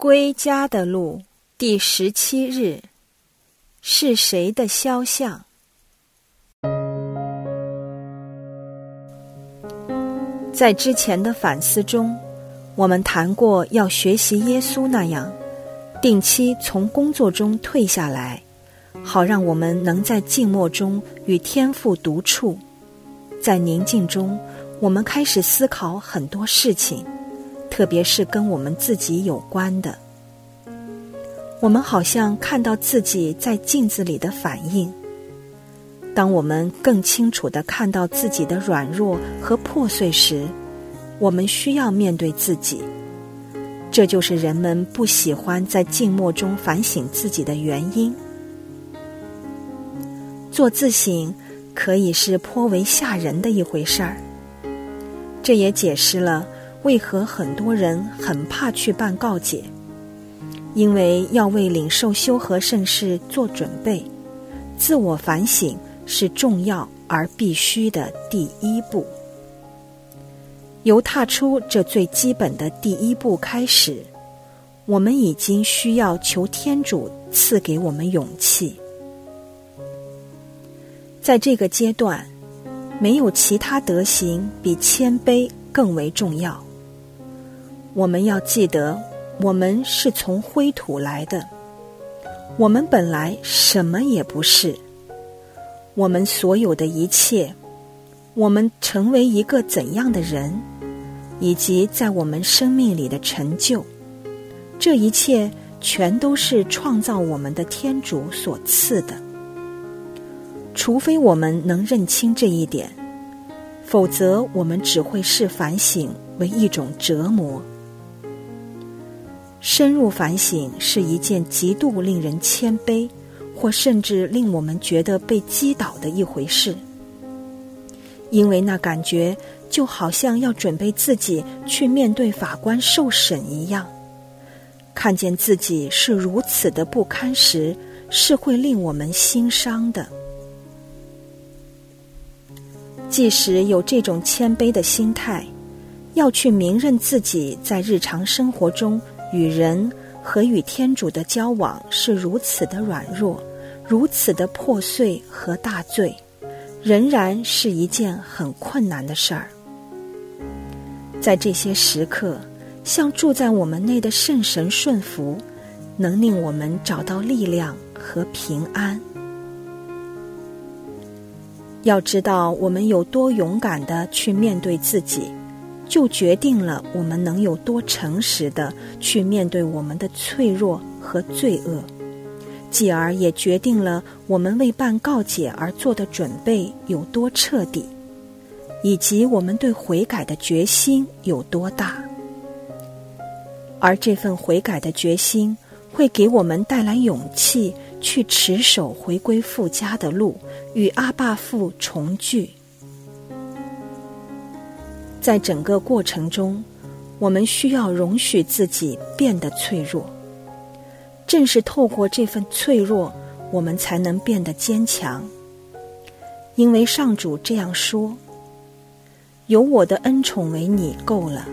归家的路第十七日，是谁的肖像？在之前的反思中，我们谈过要学习耶稣那样，定期从工作中退下来，好让我们能在静默中与天父独处。在宁静中，我们开始思考很多事情，特别是跟我们自己有关的。我们好像看到自己在镜子里的反应。当我们更清楚的看到自己的软弱和破碎时，我们需要面对自己。这就是人们不喜欢在静默中反省自己的原因。做自省可以是颇为吓人的一回事儿。这也解释了为何很多人很怕去办告解，因为要为领受修和圣事做准备，自我反省。是重要而必须的第一步。由踏出这最基本的第一步开始，我们已经需要求天主赐给我们勇气。在这个阶段，没有其他德行比谦卑更为重要。我们要记得，我们是从灰土来的，我们本来什么也不是。我们所有的一切，我们成为一个怎样的人，以及在我们生命里的成就，这一切全都是创造我们的天主所赐的。除非我们能认清这一点，否则我们只会视反省为一种折磨。深入反省是一件极度令人谦卑。或甚至令我们觉得被击倒的一回事，因为那感觉就好像要准备自己去面对法官受审一样。看见自己是如此的不堪时，是会令我们心伤的。即使有这种谦卑的心态，要去明认自己在日常生活中与人和与天主的交往是如此的软弱。如此的破碎和大罪，仍然是一件很困难的事儿。在这些时刻，向住在我们内的圣神顺服，能令我们找到力量和平安。要知道，我们有多勇敢的去面对自己，就决定了我们能有多诚实的去面对我们的脆弱和罪恶。继而也决定了我们为办告解而做的准备有多彻底，以及我们对悔改的决心有多大。而这份悔改的决心会给我们带来勇气，去持守回归父家的路，与阿爸父重聚。在整个过程中，我们需要容许自己变得脆弱。正是透过这份脆弱，我们才能变得坚强。因为上主这样说：“有我的恩宠为你够了，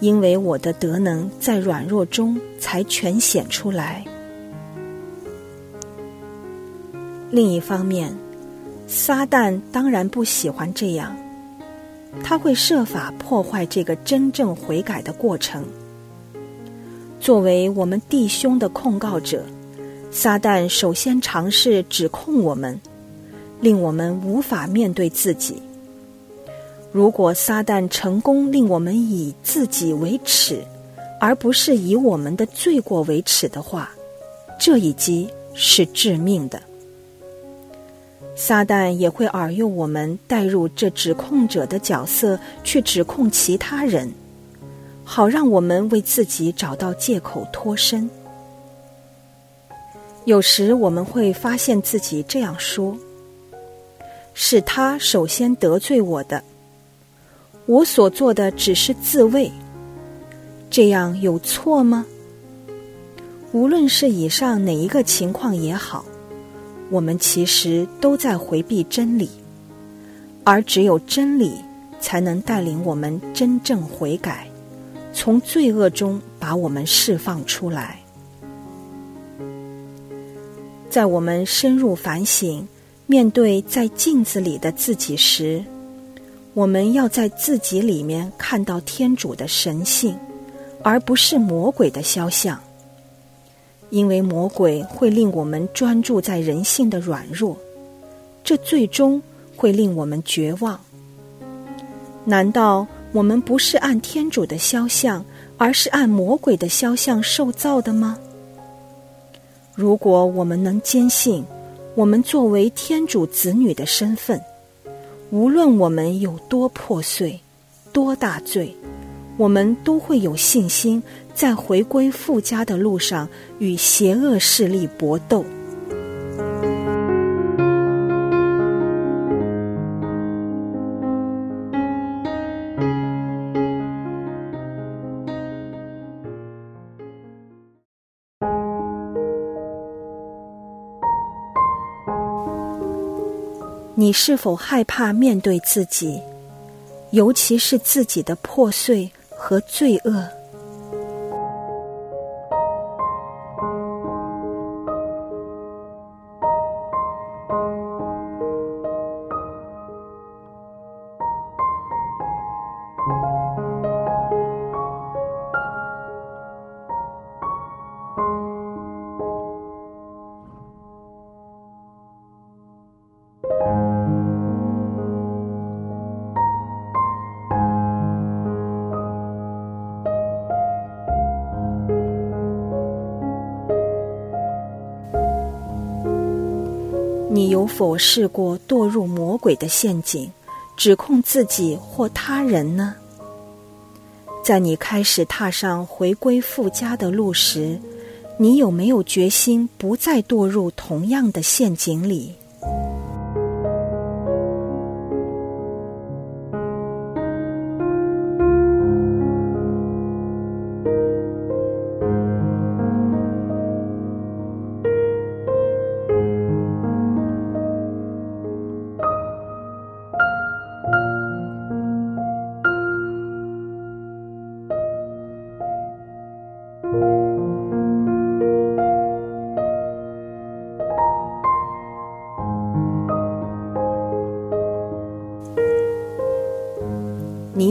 因为我的德能在软弱中才全显出来。”另一方面，撒旦当然不喜欢这样，他会设法破坏这个真正悔改的过程。作为我们弟兄的控告者，撒旦首先尝试指控我们，令我们无法面对自己。如果撒旦成功令我们以自己为耻，而不是以我们的罪过为耻的话，这一击是致命的。撒旦也会耳诱我们带入这指控者的角色，去指控其他人。好让我们为自己找到借口脱身。有时我们会发现自己这样说：“是他首先得罪我的，我所做的只是自卫，这样有错吗？”无论是以上哪一个情况也好，我们其实都在回避真理，而只有真理才能带领我们真正悔改。从罪恶中把我们释放出来。在我们深入反省、面对在镜子里的自己时，我们要在自己里面看到天主的神性，而不是魔鬼的肖像。因为魔鬼会令我们专注在人性的软弱，这最终会令我们绝望。难道我们不是按天主的肖像，而是按魔鬼的肖像受造的吗？如果我们能坚信，我们作为天主子女的身份，无论我们有多破碎、多大罪，我们都会有信心。在回归富家的路上，与邪恶势力搏斗。你是否害怕面对自己，尤其是自己的破碎和罪恶？否试过堕入魔鬼的陷阱，指控自己或他人呢？在你开始踏上回归富家的路时，你有没有决心不再堕入同样的陷阱里？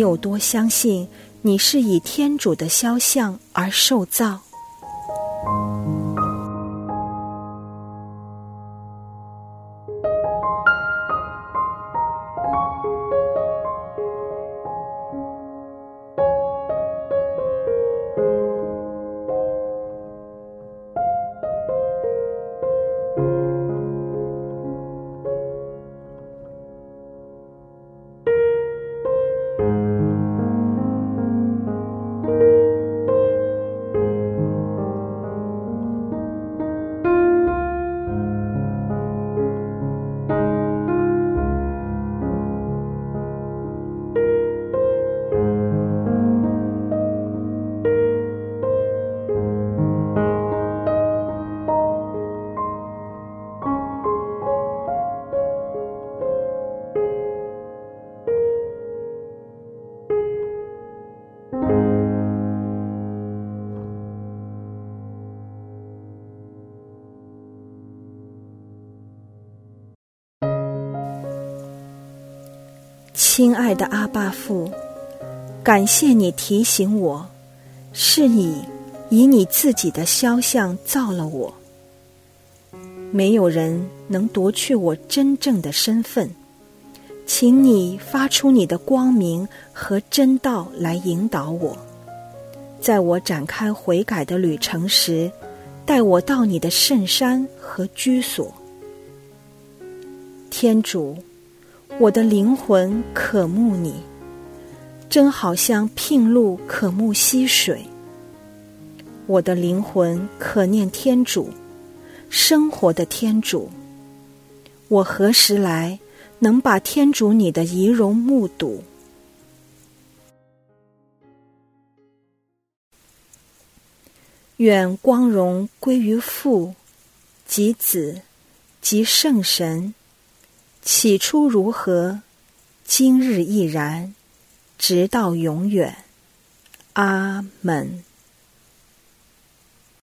有多相信你是以天主的肖像而受造？亲爱的阿巴父，感谢你提醒我，是你以你自己的肖像造了我。没有人能夺去我真正的身份，请你发出你的光明和真道来引导我，在我展开悔改的旅程时，带我到你的圣山和居所，天主。我的灵魂渴慕你，真好像聘露渴慕溪水。我的灵魂可念天主，生活的天主。我何时来能把天主你的仪容目睹？愿光荣归于父、及子、及圣神。起初如何，今日亦然，直到永远。阿门。